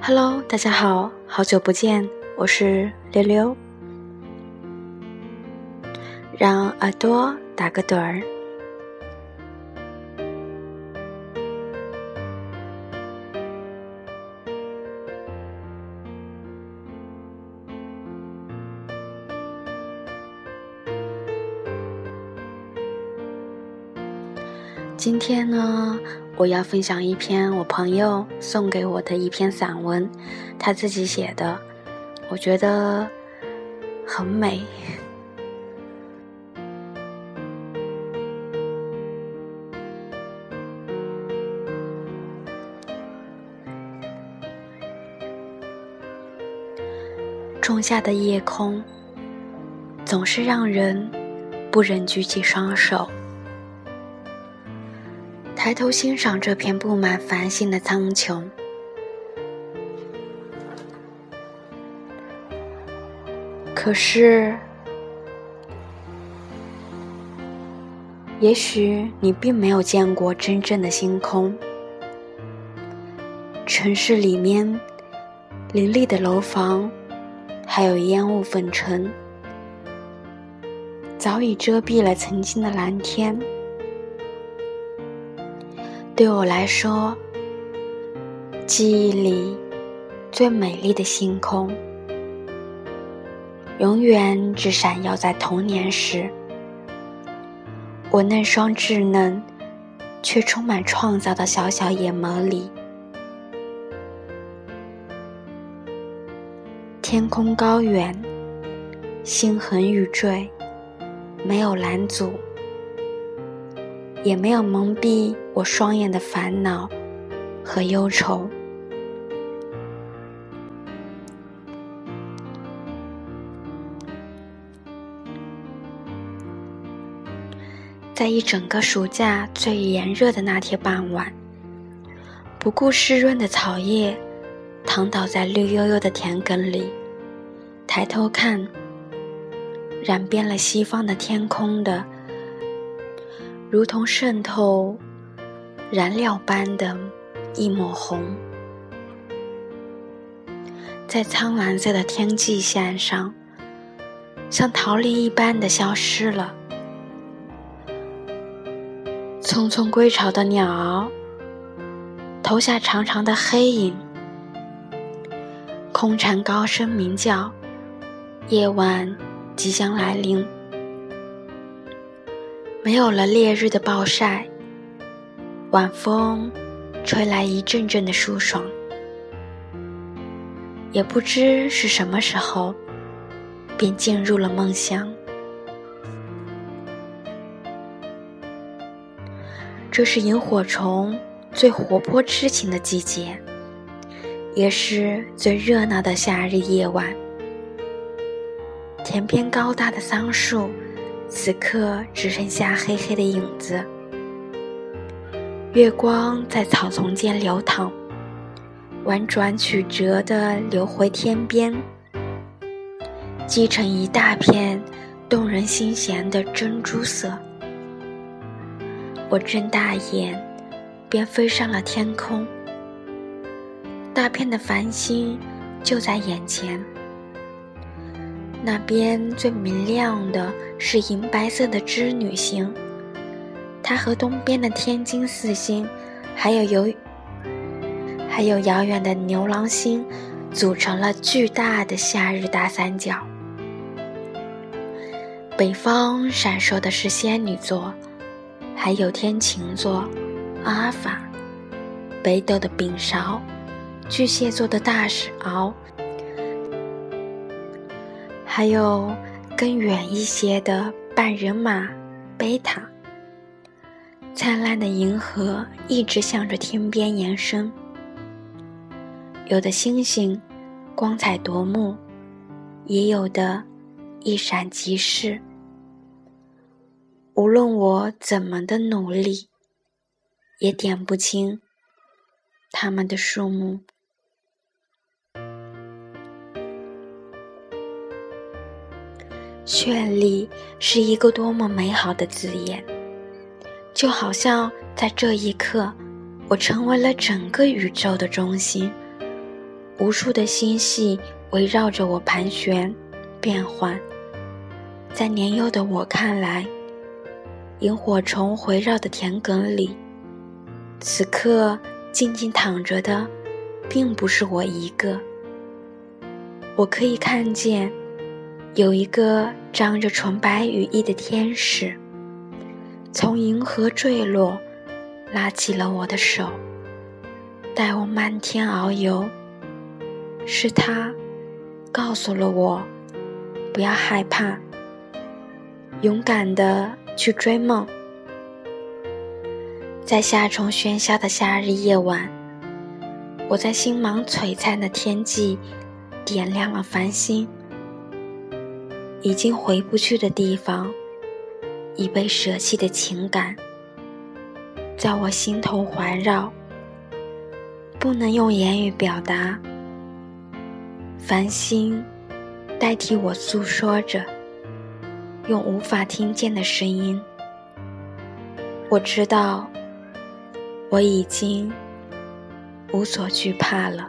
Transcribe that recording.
Hello，大家好，好久不见，我是溜溜。让耳朵打个盹儿。今天呢？我要分享一篇我朋友送给我的一篇散文，他自己写的，我觉得很美。仲夏的夜空，总是让人不忍举起双手。抬头欣赏这片布满繁星的苍穹，可是，也许你并没有见过真正的星空。城市里面，林立的楼房，还有烟雾粉尘，早已遮蔽了曾经的蓝天。对我来说，记忆里最美丽的星空，永远只闪耀在童年时。我那双稚嫩却充满创造的小小眼眸里。天空高远，星横玉坠，没有拦阻。也没有蒙蔽我双眼的烦恼和忧愁。在一整个暑假最炎热的那天傍晚，不顾湿润的草叶，躺倒在绿油油的田埂里，抬头看，染遍了西方的天空的。如同渗透燃料般的一抹红，在苍蓝色的天际线上，像逃离一般的消失了。匆匆归巢的鸟儿，投下长长的黑影。空蝉高声鸣叫，夜晚即将来临。没有了烈日的暴晒，晚风吹来一阵阵的舒爽，也不知是什么时候，便进入了梦乡。这是萤火虫最活泼痴情的季节，也是最热闹的夏日夜晚。田边高大的桑树。此刻只剩下黑黑的影子，月光在草丛间流淌，婉转曲折地流回天边，积成一大片动人心弦的珍珠色。我睁大眼，便飞上了天空，大片的繁星就在眼前。那边最明亮的是银白色的织女星，它和东边的天津四星，还有有，还有遥远的牛郎星，组成了巨大的夏日大三角。北方闪烁的是仙女座，还有天琴座、阿尔法，北斗的丙勺，巨蟹座的大石鳌。还有更远一些的半人马贝塔，灿烂的银河一直向着天边延伸。有的星星光彩夺目，也有的一闪即逝。无论我怎么的努力，也点不清它们的数目。绚丽是一个多么美好的字眼，就好像在这一刻，我成为了整个宇宙的中心，无数的星系围绕着我盘旋、变换。在年幼的我看来，萤火虫围绕的田埂里，此刻静静躺着的，并不是我一个。我可以看见，有一个张着纯白羽翼的天使，从银河坠落，拉起了我的手，带我漫天遨游。是他，告诉了我，不要害怕，勇敢的去追梦。在夏虫喧嚣的夏日夜晚，我在星芒璀璨的天际。点亮了繁星，已经回不去的地方，已被舍弃的情感，在我心头环绕，不能用言语表达。繁星代替我诉说着，用无法听见的声音。我知道，我已经无所惧怕了。